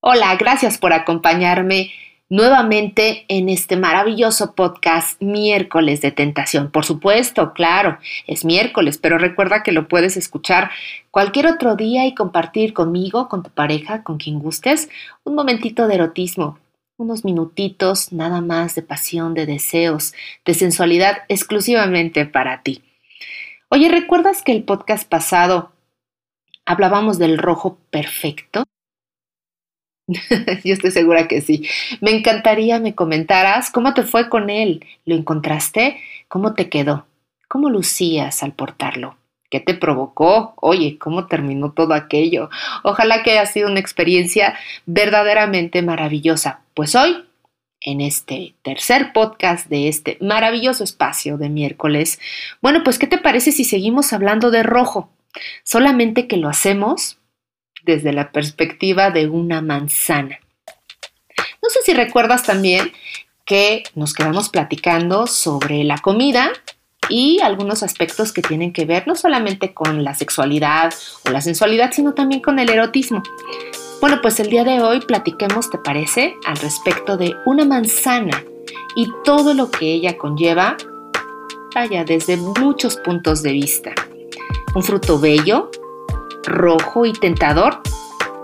Hola, gracias por acompañarme nuevamente en este maravilloso podcast miércoles de tentación. Por supuesto, claro, es miércoles, pero recuerda que lo puedes escuchar cualquier otro día y compartir conmigo, con tu pareja, con quien gustes, un momentito de erotismo, unos minutitos nada más de pasión, de deseos, de sensualidad exclusivamente para ti. Oye, ¿recuerdas que el podcast pasado hablábamos del rojo perfecto? Yo estoy segura que sí. Me encantaría me comentaras cómo te fue con él. ¿Lo encontraste? ¿Cómo te quedó? ¿Cómo lucías al portarlo? ¿Qué te provocó? Oye, ¿cómo terminó todo aquello? Ojalá que haya sido una experiencia verdaderamente maravillosa. Pues hoy, en este tercer podcast de este maravilloso espacio de miércoles, bueno, pues ¿qué te parece si seguimos hablando de rojo? Solamente que lo hacemos desde la perspectiva de una manzana. No sé si recuerdas también que nos quedamos platicando sobre la comida y algunos aspectos que tienen que ver no solamente con la sexualidad o la sensualidad, sino también con el erotismo. Bueno, pues el día de hoy platiquemos, ¿te parece?, al respecto de una manzana y todo lo que ella conlleva, vaya, desde muchos puntos de vista. Un fruto bello, rojo y tentador,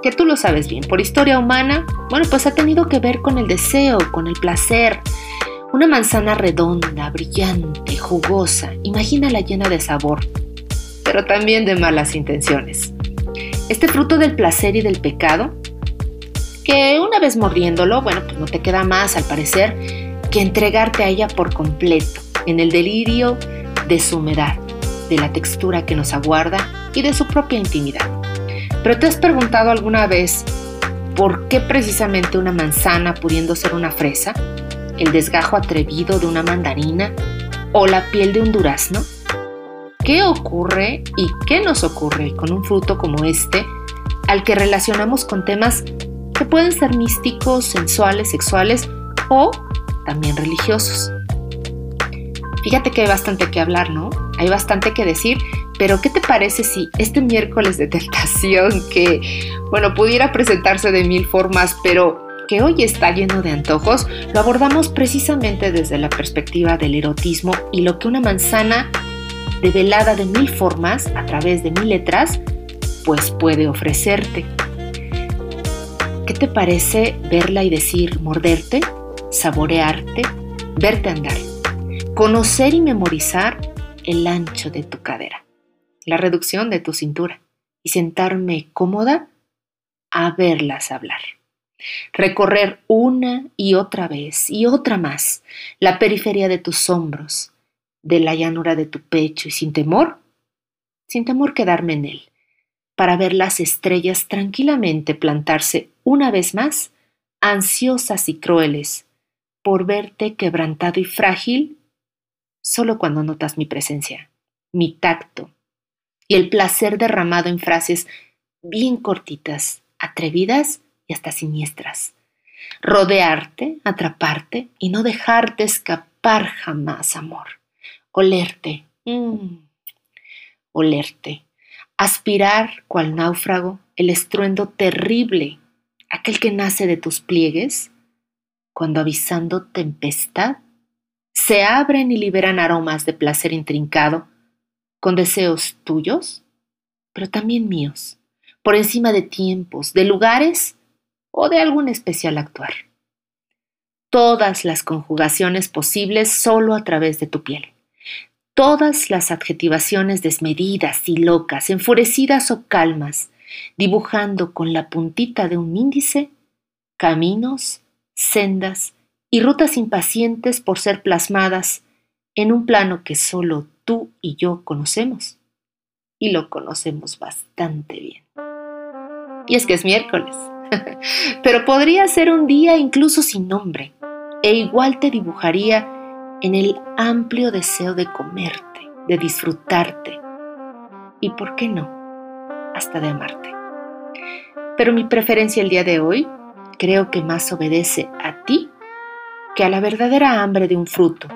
que tú lo sabes bien, por historia humana, bueno, pues ha tenido que ver con el deseo, con el placer. Una manzana redonda, brillante, jugosa, imagínala llena de sabor, pero también de malas intenciones. Este fruto del placer y del pecado, que una vez mordiéndolo, bueno, pues no te queda más al parecer que entregarte a ella por completo, en el delirio de su humedad, de la textura que nos aguarda y de su propia intimidad. Pero ¿te has preguntado alguna vez por qué precisamente una manzana pudiendo ser una fresa, el desgajo atrevido de una mandarina o la piel de un durazno? ¿Qué ocurre y qué nos ocurre con un fruto como este al que relacionamos con temas que pueden ser místicos, sensuales, sexuales o también religiosos? Fíjate que hay bastante que hablar, ¿no? Hay bastante que decir pero ¿qué te parece si este miércoles de tentación, que, bueno, pudiera presentarse de mil formas, pero que hoy está lleno de antojos, lo abordamos precisamente desde la perspectiva del erotismo y lo que una manzana develada de mil formas a través de mil letras, pues puede ofrecerte. ¿Qué te parece verla y decir morderte, saborearte, verte andar, conocer y memorizar el ancho de tu cadera? La reducción de tu cintura y sentarme cómoda a verlas hablar. Recorrer una y otra vez y otra más la periferia de tus hombros, de la llanura de tu pecho y sin temor, sin temor quedarme en él, para ver las estrellas tranquilamente plantarse una vez más, ansiosas y crueles, por verte quebrantado y frágil, solo cuando notas mi presencia, mi tacto, y el placer derramado en frases bien cortitas, atrevidas y hasta siniestras. Rodearte, atraparte y no dejarte escapar jamás, amor. Olerte, mm, olerte. Aspirar, cual náufrago, el estruendo terrible, aquel que nace de tus pliegues, cuando avisando tempestad, se abren y liberan aromas de placer intrincado con deseos tuyos, pero también míos, por encima de tiempos, de lugares o de algún especial actuar. Todas las conjugaciones posibles solo a través de tu piel. Todas las adjetivaciones desmedidas y locas, enfurecidas o calmas, dibujando con la puntita de un índice caminos, sendas y rutas impacientes por ser plasmadas en un plano que solo tú y yo conocemos. Y lo conocemos bastante bien. Y es que es miércoles. Pero podría ser un día incluso sin nombre. E igual te dibujaría en el amplio deseo de comerte, de disfrutarte. Y por qué no, hasta de amarte. Pero mi preferencia el día de hoy creo que más obedece a ti que a la verdadera hambre de un fruto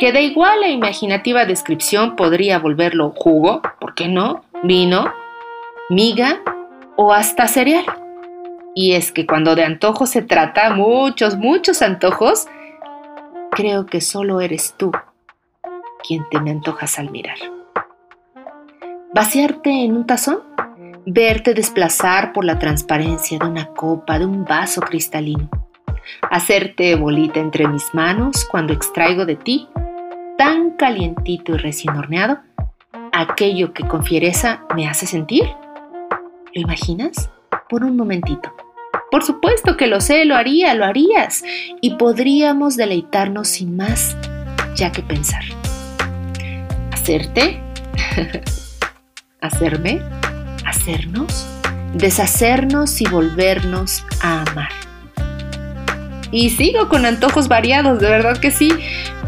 que de igual e imaginativa descripción podría volverlo jugo, ¿por qué no? Vino, miga o hasta cereal. Y es que cuando de antojos se trata, muchos, muchos antojos, creo que solo eres tú quien te me antojas al mirar. Vaciarte en un tazón, verte desplazar por la transparencia de una copa, de un vaso cristalino, hacerte bolita entre mis manos cuando extraigo de ti, tan calientito y recién horneado, aquello que con fiereza me hace sentir. ¿Lo imaginas? Por un momentito. Por supuesto que lo sé, lo haría, lo harías. Y podríamos deleitarnos sin más ya que pensar. Hacerte, hacerme, hacernos, deshacernos y volvernos a amar. Y sigo con antojos variados, de verdad que sí,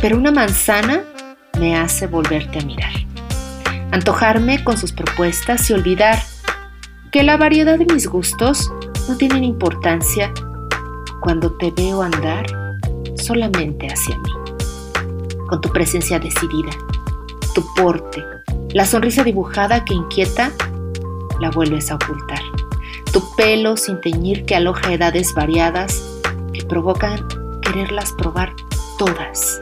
pero una manzana me hace volverte a mirar. Antojarme con sus propuestas y olvidar que la variedad de mis gustos no tienen importancia cuando te veo andar solamente hacia mí, con tu presencia decidida, tu porte, la sonrisa dibujada que inquieta, la vuelves a ocultar, tu pelo sin teñir que aloja edades variadas provocan quererlas probar todas,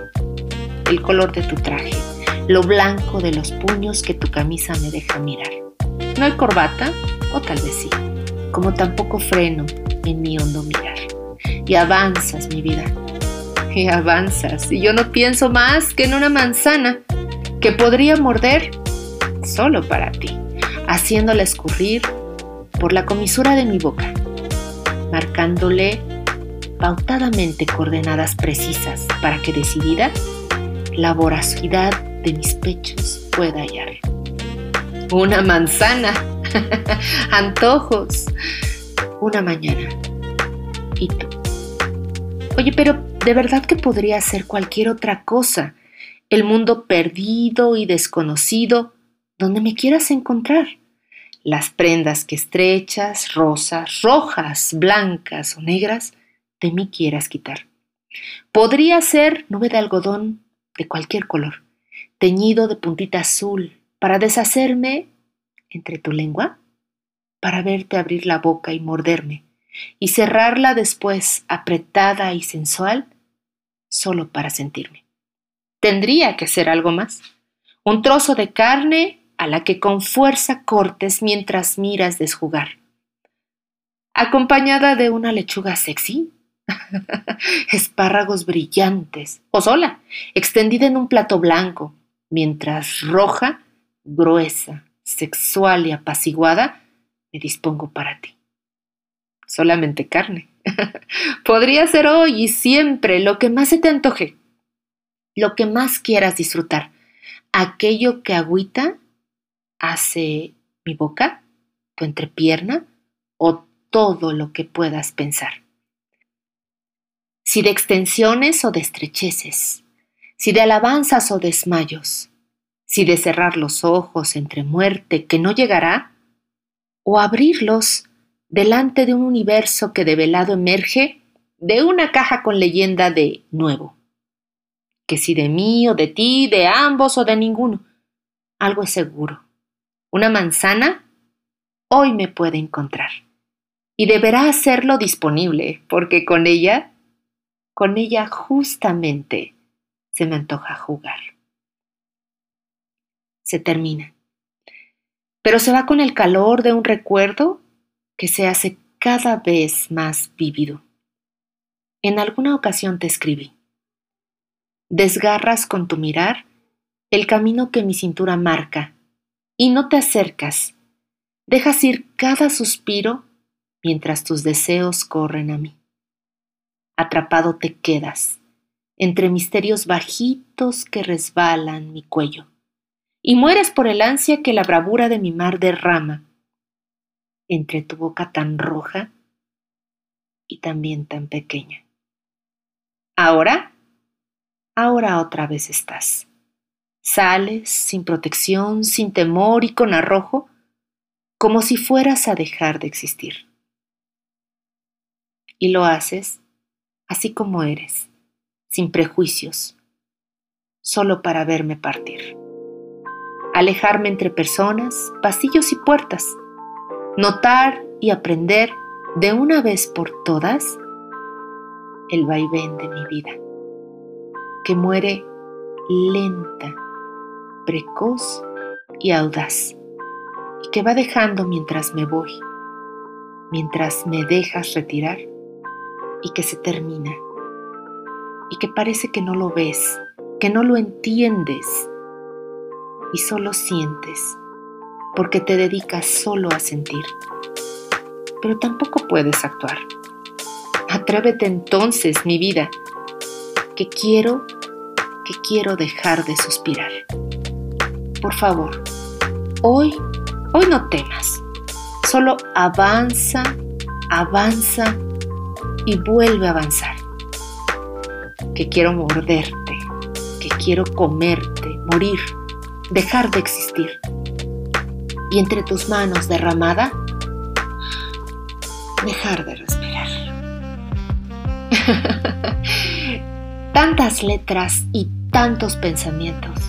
el color de tu traje, lo blanco de los puños que tu camisa me deja mirar. No hay corbata, o tal vez sí como tampoco freno en mi hondo mirar. Y avanzas, mi vida, y avanzas, y yo no pienso más que en una manzana que podría morder solo para ti, haciéndola escurrir por la comisura de mi boca, marcándole pautadamente coordenadas precisas para que decidida la voracidad de mis pechos pueda hallar. Una manzana Antojos. Una mañana. ¿Y tú? Oye, pero de verdad que podría ser cualquier otra cosa. El mundo perdido y desconocido, donde me quieras encontrar. Las prendas que estrechas, rosas, rojas, blancas o negras, de mí quieras quitar. Podría ser nube de algodón de cualquier color, teñido de puntita azul, para deshacerme entre tu lengua para verte abrir la boca y morderme, y cerrarla después apretada y sensual, solo para sentirme. Tendría que ser algo más. Un trozo de carne a la que con fuerza cortes mientras miras desjugar. Acompañada de una lechuga sexy, espárragos brillantes, o sola, extendida en un plato blanco, mientras roja, gruesa, sexual y apaciguada, me dispongo para ti. Solamente carne. Podría ser hoy y siempre lo que más se te antoje, lo que más quieras disfrutar, aquello que agüita hace mi boca, tu entrepierna o todo lo que puedas pensar. Si de extensiones o de estrecheces, si de alabanzas o desmayos, si de cerrar los ojos entre muerte que no llegará, o abrirlos delante de un universo que de velado emerge de una caja con leyenda de nuevo. Que si de mí o de ti, de ambos o de ninguno, algo es seguro. Una manzana hoy me puede encontrar. Y deberá hacerlo disponible, porque con ella, con ella justamente se me antoja jugar se termina. Pero se va con el calor de un recuerdo que se hace cada vez más vívido. En alguna ocasión te escribí. Desgarras con tu mirar el camino que mi cintura marca y no te acercas. Dejas ir cada suspiro mientras tus deseos corren a mí. Atrapado te quedas entre misterios bajitos que resbalan mi cuello y mueres por el ansia que la bravura de mi mar derrama entre tu boca tan roja y también tan pequeña. Ahora, ahora otra vez estás. Sales sin protección, sin temor y con arrojo, como si fueras a dejar de existir. Y lo haces así como eres, sin prejuicios, solo para verme partir. Alejarme entre personas, pasillos y puertas, notar y aprender de una vez por todas el vaivén de mi vida, que muere lenta, precoz y audaz, y que va dejando mientras me voy, mientras me dejas retirar, y que se termina, y que parece que no lo ves, que no lo entiendes, y solo sientes, porque te dedicas solo a sentir, pero tampoco puedes actuar. Atrévete entonces, mi vida, que quiero, que quiero dejar de suspirar. Por favor, hoy, hoy no temas. Solo avanza, avanza y vuelve a avanzar. Que quiero morderte, que quiero comerte, morir, dejar de existir. Y entre tus manos derramada, dejar de respirar. Tantas letras y tantos pensamientos,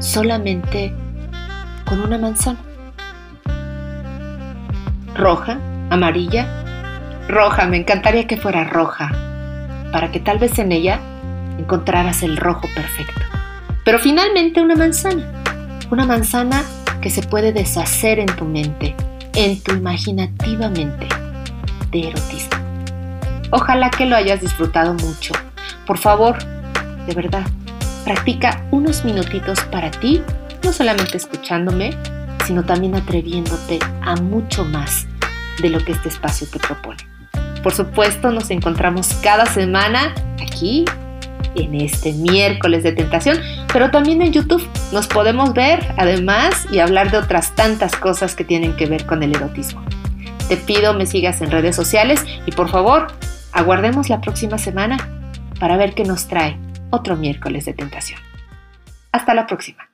solamente con una manzana. Roja, amarilla, roja, me encantaría que fuera roja, para que tal vez en ella encontraras el rojo perfecto. Pero finalmente una manzana, una manzana que se puede deshacer en tu mente, en tu imaginativa mente de erotismo. Ojalá que lo hayas disfrutado mucho. Por favor, de verdad, practica unos minutitos para ti, no solamente escuchándome, sino también atreviéndote a mucho más de lo que este espacio te propone. Por supuesto, nos encontramos cada semana aquí en este miércoles de tentación, pero también en YouTube nos podemos ver además y hablar de otras tantas cosas que tienen que ver con el erotismo. Te pido me sigas en redes sociales y por favor Aguardemos la próxima semana para ver qué nos trae otro miércoles de tentación. Hasta la próxima.